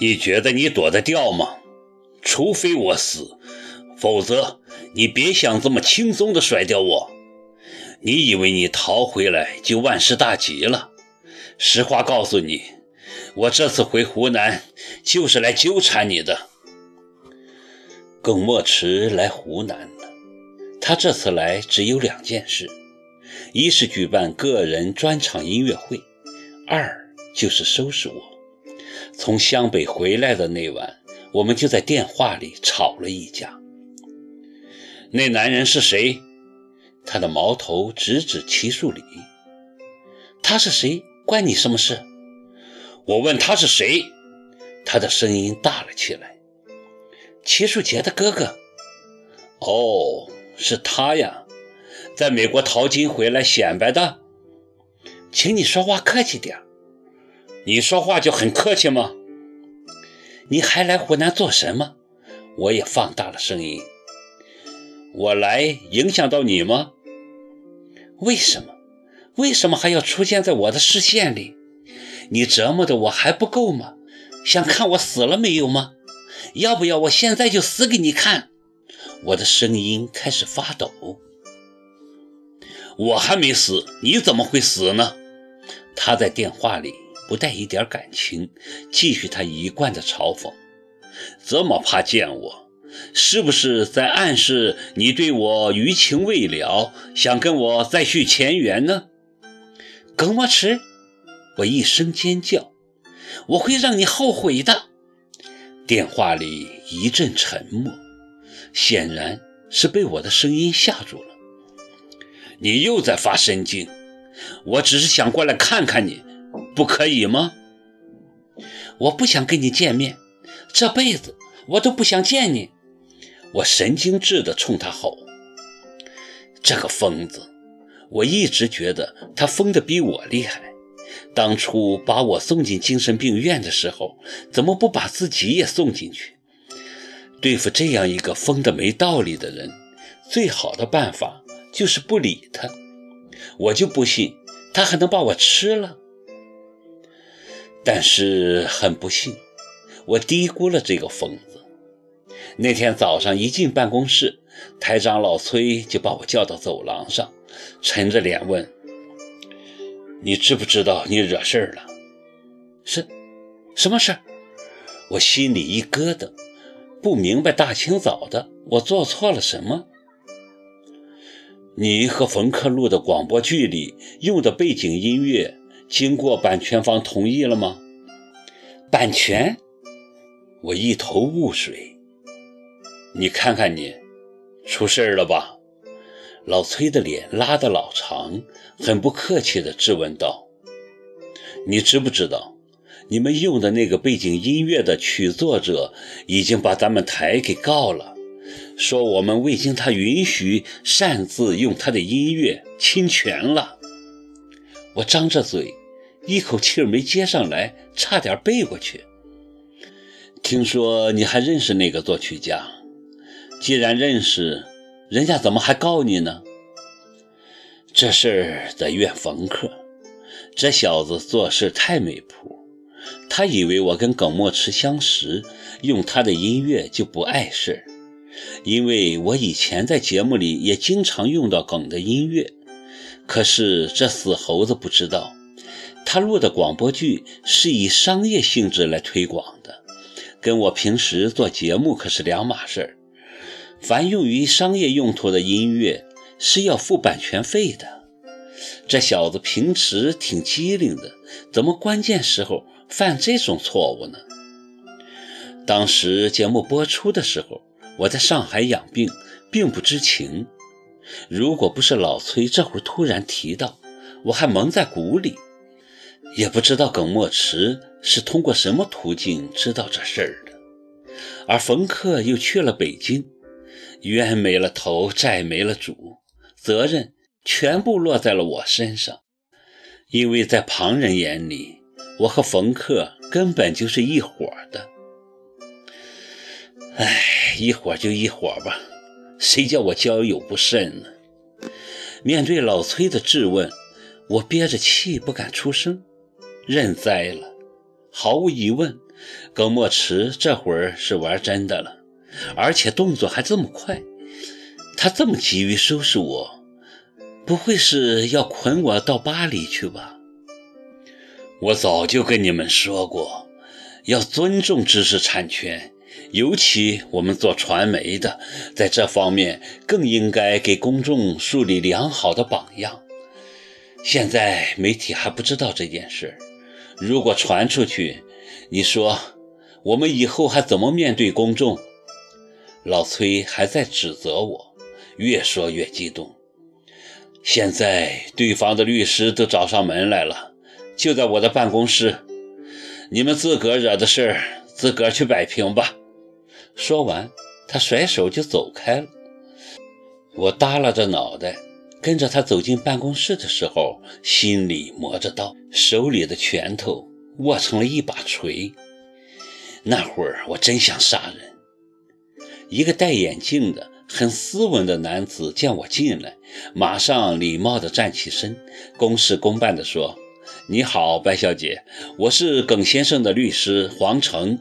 你觉得你躲得掉吗？除非我死，否则你别想这么轻松的甩掉我。你以为你逃回来就万事大吉了？实话告诉你，我这次回湖南就是来纠缠你的。耿墨池来湖南了，他这次来只有两件事：一是举办个人专场音乐会，二就是收拾我。从湘北回来的那晚。我们就在电话里吵了一架。那男人是谁？他的矛头直指齐树礼。他是谁？关你什么事？我问他是谁？他的声音大了起来。齐树杰的哥哥。哦，是他呀，在美国淘金回来显摆的。请你说话客气点。你说话就很客气吗？你还来湖南做什么？我也放大了声音。我来影响到你吗？为什么？为什么还要出现在我的视线里？你折磨的我还不够吗？想看我死了没有吗？要不要我现在就死给你看？我的声音开始发抖。我还没死，你怎么会死呢？他在电话里。不带一点感情，继续他一贯的嘲讽。这么怕见我，是不是在暗示你对我余情未了，想跟我再续前缘呢？耿墨池，我一声尖叫，我会让你后悔的。电话里一阵沉默，显然是被我的声音吓住了。你又在发神经，我只是想过来看看你。不可以吗？我不想跟你见面，这辈子我都不想见你。我神经质地冲他吼：“这个疯子！我一直觉得他疯得比我厉害。当初把我送进精神病院的时候，怎么不把自己也送进去？对付这样一个疯得没道理的人，最好的办法就是不理他。我就不信他还能把我吃了。”但是很不幸，我低估了这个疯子。那天早上一进办公室，台长老崔就把我叫到走廊上，沉着脸问：“你知不知道你惹事儿了？”“是，什么事儿？”我心里一咯噔，不明白大清早的我做错了什么。你和冯克录的广播剧里用的背景音乐。经过版权方同意了吗？版权？我一头雾水。你看看你，出事了吧？老崔的脸拉得老长，很不客气地质问道：“你知不知道，你们用的那个背景音乐的曲作者已经把咱们台给告了，说我们未经他允许擅自用他的音乐侵权了。”我张着嘴。一口气儿没接上来，差点背过去。听说你还认识那个作曲家？既然认识，人家怎么还告你呢？这事儿得怨冯克，这小子做事太没谱。他以为我跟耿墨池相识，用他的音乐就不碍事。因为我以前在节目里也经常用到耿的音乐。可是这死猴子不知道。他录的广播剧是以商业性质来推广的，跟我平时做节目可是两码事儿。凡用于商业用途的音乐是要付版权费的。这小子平时挺机灵的，怎么关键时候犯这种错误呢？当时节目播出的时候，我在上海养病，并不知情。如果不是老崔这会儿突然提到，我还蒙在鼓里。也不知道耿墨池是通过什么途径知道这事儿的，而冯克又去了北京，冤没了头，债没了主，责任全部落在了我身上。因为在旁人眼里，我和冯克根本就是一伙的。唉，一伙就一伙吧，谁叫我交友不慎呢？面对老崔的质问，我憋着气不敢出声。认栽了，毫无疑问，耿墨池这会儿是玩真的了，而且动作还这么快。他这么急于收拾我，不会是要捆我到巴黎去吧？我早就跟你们说过，要尊重知识产权，尤其我们做传媒的，在这方面更应该给公众树立良好的榜样。现在媒体还不知道这件事，如果传出去，你说我们以后还怎么面对公众？老崔还在指责我，越说越激动。现在对方的律师都找上门来了。就在我的办公室，你们自个儿惹的事儿，自个儿去摆平吧。说完，他甩手就走开了。我耷拉着脑袋，跟着他走进办公室的时候，心里磨着刀，手里的拳头握成了一把锤。那会儿我真想杀人。一个戴眼镜的、很斯文的男子见我进来，马上礼貌地站起身，公事公办地说。你好，白小姐，我是耿先生的律师黄成。